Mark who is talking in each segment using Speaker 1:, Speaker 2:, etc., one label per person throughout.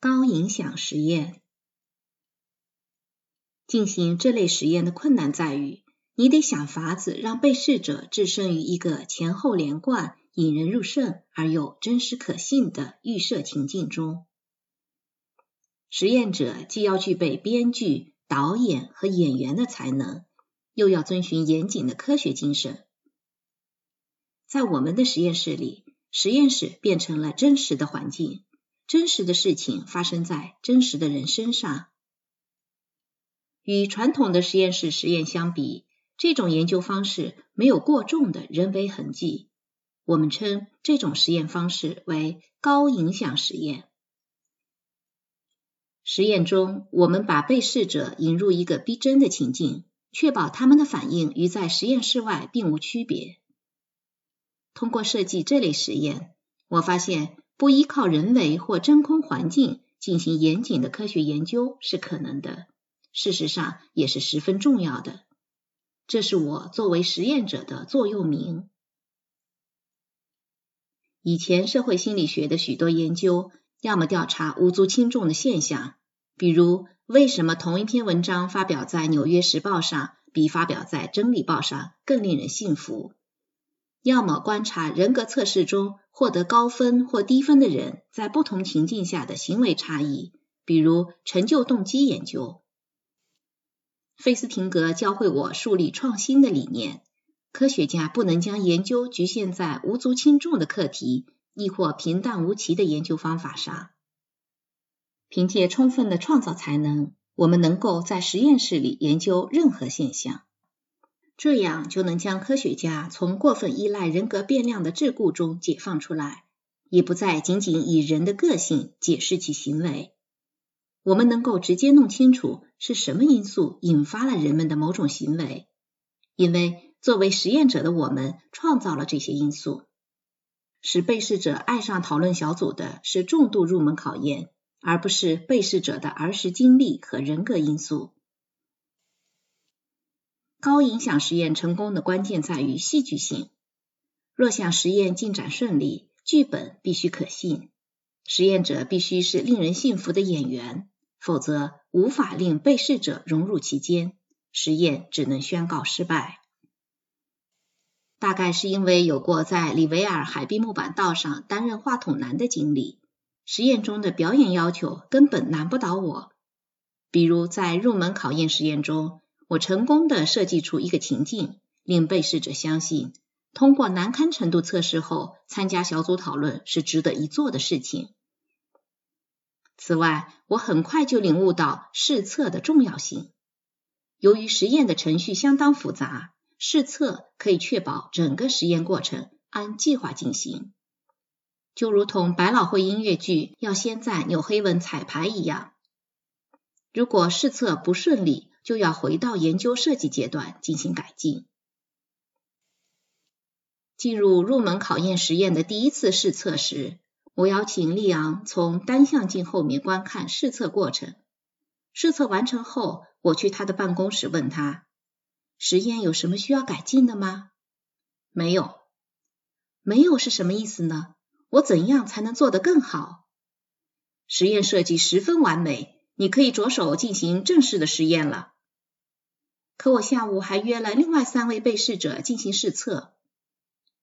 Speaker 1: 高影响实验。进行这类实验的困难在于，你得想法子让被试者置身于一个前后连贯、引人入胜而又真实可信的预设情境中。实验者既要具备编剧、导演和演员的才能，又要遵循严谨的科学精神。在我们的实验室里，实验室变成了真实的环境，真实的事情发生在真实的人身上。与传统的实验室实验相比，这种研究方式没有过重的人为痕迹。我们称这种实验方式为高影响实验。实验中，我们把被试者引入一个逼真的情境，确保他们的反应与在实验室外并无区别。通过设计这类实验，我发现不依靠人为或真空环境进行严谨的科学研究是可能的，事实上也是十分重要的。这是我作为实验者的座右铭。以前社会心理学的许多研究，要么调查无足轻重的现象，比如为什么同一篇文章发表在《纽约时报》上比发表在《真理报》上更令人信服。要么观察人格测试中获得高分或低分的人在不同情境下的行为差异，比如成就动机研究。费斯廷格教会我树立创新的理念：科学家不能将研究局限在无足轻重的课题，亦或平淡无奇的研究方法上。凭借充分的创造才能，我们能够在实验室里研究任何现象。这样就能将科学家从过分依赖人格变量的桎梏中解放出来，也不再仅仅以人的个性解释其行为。我们能够直接弄清楚是什么因素引发了人们的某种行为，因为作为实验者的我们创造了这些因素。使被试者爱上讨论小组的是重度入门考验，而不是被试者的儿时经历和人格因素。高影响实验成功的关键在于戏剧性。若想实验进展顺利，剧本必须可信，实验者必须是令人信服的演员，否则无法令被试者融入其间，实验只能宣告失败。大概是因为有过在里维尔海滨木板道上担任话筒男的经历，实验中的表演要求根本难不倒我。比如在入门考验实验中。我成功的设计出一个情境，令被试者相信，通过难堪程度测试后参加小组讨论是值得一做的事情。此外，我很快就领悟到试测的重要性。由于实验的程序相当复杂，试测可以确保整个实验过程按计划进行，就如同百老汇音乐剧要先在纽黑文彩排一样。如果试测不顺利，就要回到研究设计阶段进行改进。进入入门考验实验的第一次试测时，我邀请利昂从单向镜后面观看试测过程。试测完成后，我去他的办公室问他：“实验有什么需要改进的吗？”“没有。”“没有是什么意思呢？我怎样才能做得更好？”“实验设计十分完美，你可以着手进行正式的实验了。”可我下午还约了另外三位被试者进行试测，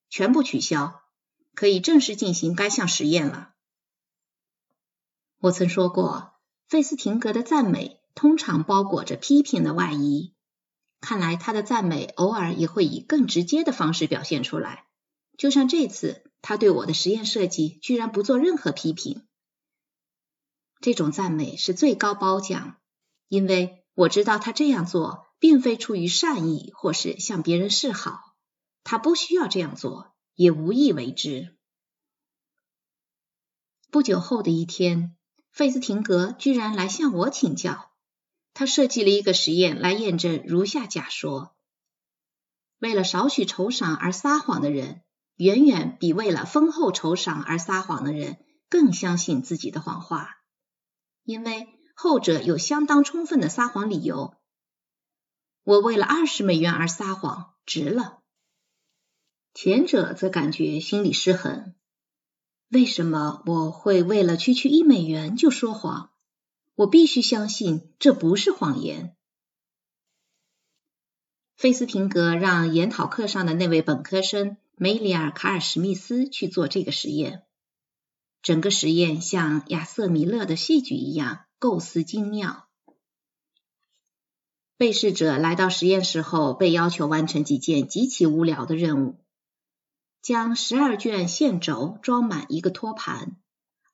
Speaker 1: 全部取消，可以正式进行该项实验了。我曾说过，费斯廷格的赞美通常包裹着批评的外衣，看来他的赞美偶尔也会以更直接的方式表现出来。就像这次，他对我的实验设计居然不做任何批评。这种赞美是最高褒奖，因为我知道他这样做。并非出于善意或是向别人示好，他不需要这样做，也无意为之。不久后的一天，费斯廷格居然来向我请教，他设计了一个实验来验证如下假说：为了少许酬赏而撒谎的人，远远比为了丰厚酬赏而撒谎的人更相信自己的谎话，因为后者有相当充分的撒谎理由。我为了二十美元而撒谎，值了。前者则感觉心理失衡。为什么我会为了区区一美元就说谎？我必须相信这不是谎言。费斯廷格让研讨课上的那位本科生梅里尔·卡尔史密斯去做这个实验。整个实验像亚瑟·米勒的戏剧一样构思精妙。被试者来到实验室后，被要求完成几件极其无聊的任务：将十二卷线轴装满一个托盘，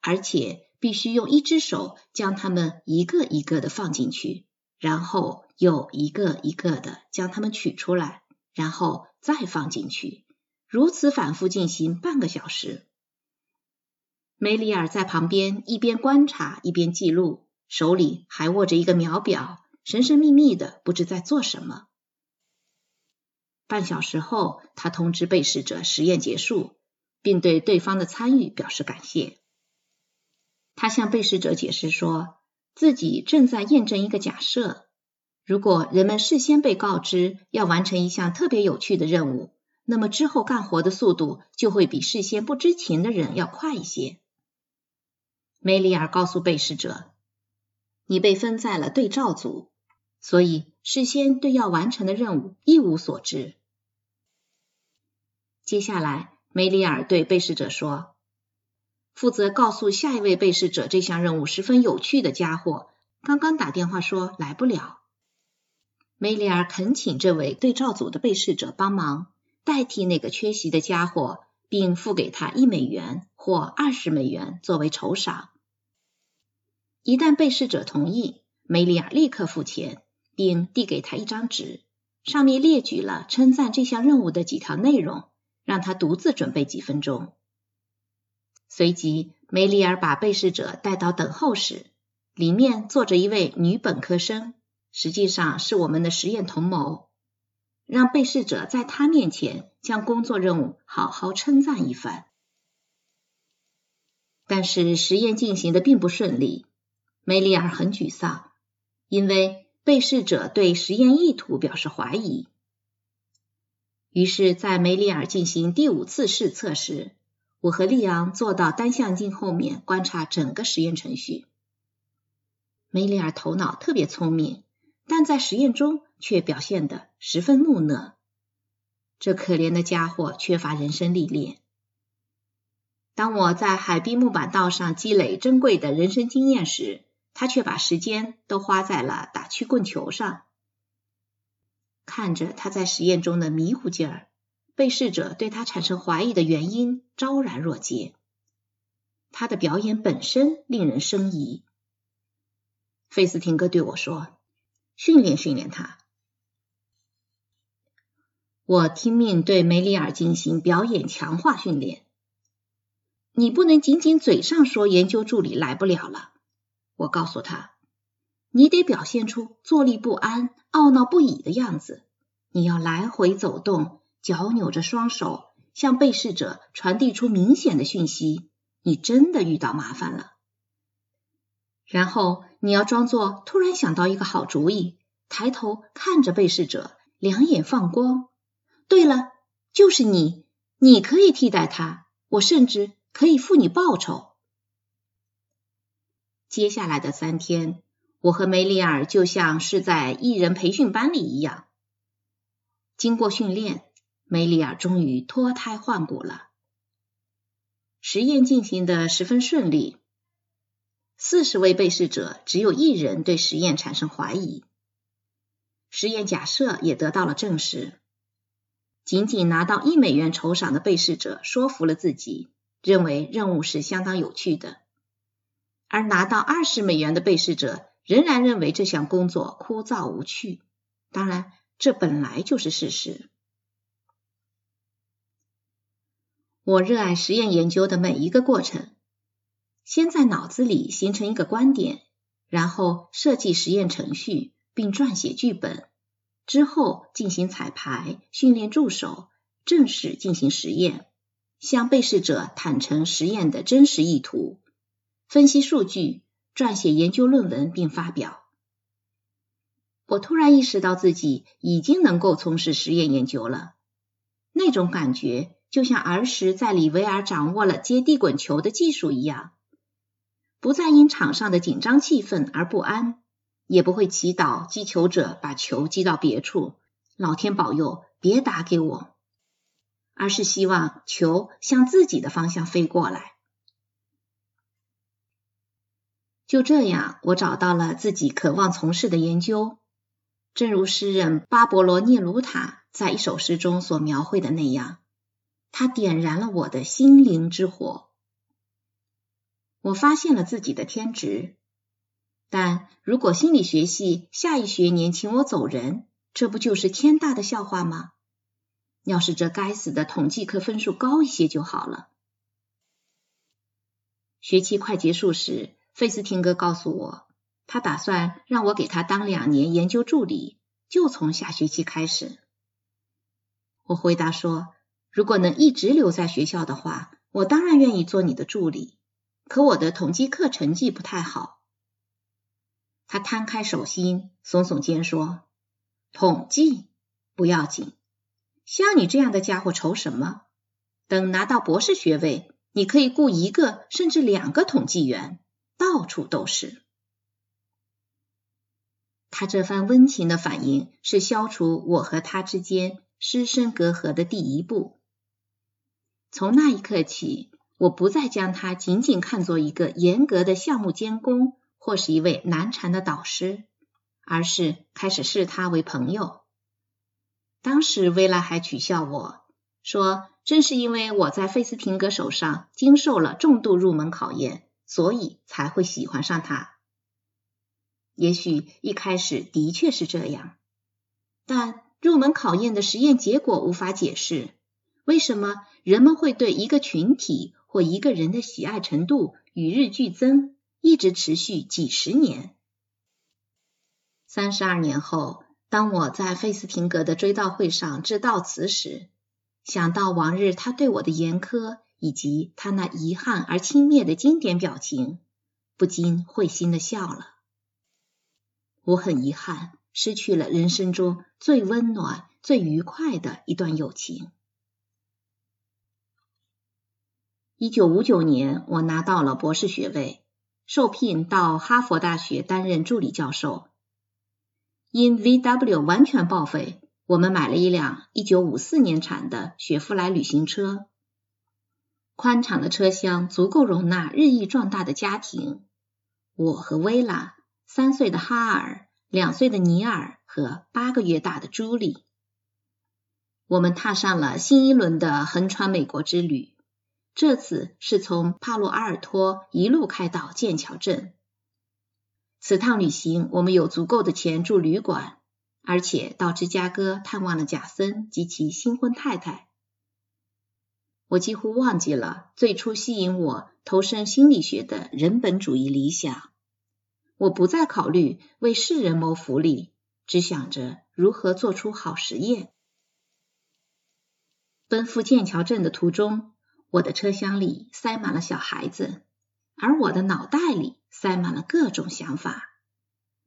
Speaker 1: 而且必须用一只手将它们一个一个的放进去，然后又一个一个的将它们取出来，然后再放进去，如此反复进行半个小时。梅里尔在旁边一边观察一边记录，手里还握着一个秒表。神神秘秘的，不知在做什么。半小时后，他通知被试者实验结束，并对对方的参与表示感谢。他向被试者解释说，自己正在验证一个假设：如果人们事先被告知要完成一项特别有趣的任务，那么之后干活的速度就会比事先不知情的人要快一些。梅里尔告诉被试者：“你被分在了对照组。”所以，事先对要完成的任务一无所知。接下来，梅里尔对被试者说：“负责告诉下一位被试者这项任务十分有趣的家伙，刚刚打电话说来不了。”梅里尔恳请这位对照组的被试者帮忙，代替那个缺席的家伙，并付给他一美元或二十美元作为酬赏。一旦被试者同意，梅里尔立刻付钱。并递给他一张纸，上面列举了称赞这项任务的几条内容，让他独自准备几分钟。随即，梅里尔把被试者带到等候室，里面坐着一位女本科生，实际上是我们的实验同谋，让被试者在她面前将工作任务好好称赞一番。但是实验进行的并不顺利，梅里尔很沮丧，因为。被试者对实验意图表示怀疑，于是，在梅里尔进行第五次试测时，我和利昂坐到单向镜后面观察整个实验程序。梅里尔头脑特别聪明，但在实验中却表现得十分木讷。这可怜的家伙缺乏人生历练。当我在海滨木板道上积累珍贵的人生经验时，他却把时间都花在了打曲棍球上。看着他在实验中的迷糊劲儿，被试者对他产生怀疑的原因昭然若揭。他的表演本身令人生疑。费斯廷格对我说：“训练训练他。”我听命对梅里尔进行表演强化训练。你不能仅仅嘴上说研究助理来不了了。我告诉他：“你得表现出坐立不安、懊恼不已的样子。你要来回走动，脚扭着双手，向被试者传递出明显的讯息：你真的遇到麻烦了。然后你要装作突然想到一个好主意，抬头看着被试者，两眼放光。对了，就是你，你可以替代他，我甚至可以付你报酬。”接下来的三天，我和梅里尔就像是在艺人培训班里一样。经过训练，梅里尔终于脱胎换骨了。实验进行的十分顺利。四十位被试者只有一人对实验产生怀疑，实验假设也得到了证实。仅仅拿到一美元酬赏的被试者说服了自己，认为任务是相当有趣的。而拿到二十美元的被试者仍然认为这项工作枯燥无趣。当然，这本来就是事实。我热爱实验研究的每一个过程：先在脑子里形成一个观点，然后设计实验程序，并撰写剧本，之后进行彩排、训练助手，正式进行实验，向被试者坦诚实验的真实意图。分析数据，撰写研究论文并发表。我突然意识到自己已经能够从事实验研究了。那种感觉就像儿时在里维尔掌握了接地滚球的技术一样，不再因场上的紧张气氛而不安，也不会祈祷击球者把球击到别处，老天保佑别打给我，而是希望球向自己的方向飞过来。就这样，我找到了自己渴望从事的研究。正如诗人巴勃罗涅鲁塔在一首诗中所描绘的那样，他点燃了我的心灵之火。我发现了自己的天职，但如果心理学系下一学年请我走人，这不就是天大的笑话吗？要是这该死的统计课分数高一些就好了。学期快结束时。费斯汀格告诉我，他打算让我给他当两年研究助理，就从下学期开始。我回答说，如果能一直留在学校的话，我当然愿意做你的助理。可我的统计课成绩不太好。他摊开手心，耸耸肩说：“统计不要紧，像你这样的家伙愁什么？等拿到博士学位，你可以雇一个甚至两个统计员。”到处都是。他这番温情的反应是消除我和他之间师生隔阂的第一步。从那一刻起，我不再将他仅仅看作一个严格的项目监工或是一位难缠的导师，而是开始视他为朋友。当时薇拉还取笑我说：“正是因为我在费斯廷格手上经受了重度入门考验。”所以才会喜欢上他。也许一开始的确是这样，但入门考验的实验结果无法解释为什么人们会对一个群体或一个人的喜爱程度与日俱增，一直持续几十年。三十二年后，当我在费斯廷格的追悼会上致悼词时，想到往日他对我的严苛。以及他那遗憾而轻蔑的经典表情，不禁会心的笑了。我很遗憾，失去了人生中最温暖、最愉快的一段友情。一九五九年，我拿到了博士学位，受聘到哈佛大学担任助理教授。因 VW 完全报废，我们买了一辆一九五四年产的雪佛兰旅行车。宽敞的车厢足够容纳日益壮大的家庭。我和薇拉、三岁的哈尔、两岁的尼尔和八个月大的朱莉，我们踏上了新一轮的横穿美国之旅。这次是从帕洛阿尔托一路开到剑桥镇。此趟旅行，我们有足够的钱住旅馆，而且到芝加哥探望了贾森及其新婚太太。我几乎忘记了最初吸引我投身心理学的人本主义理想。我不再考虑为世人谋福利，只想着如何做出好实验。奔赴剑桥镇的途中，我的车厢里塞满了小孩子，而我的脑袋里塞满了各种想法。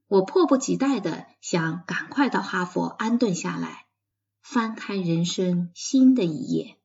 Speaker 1: 我迫不及待的想赶快到哈佛安顿下来，翻开人生新的一页。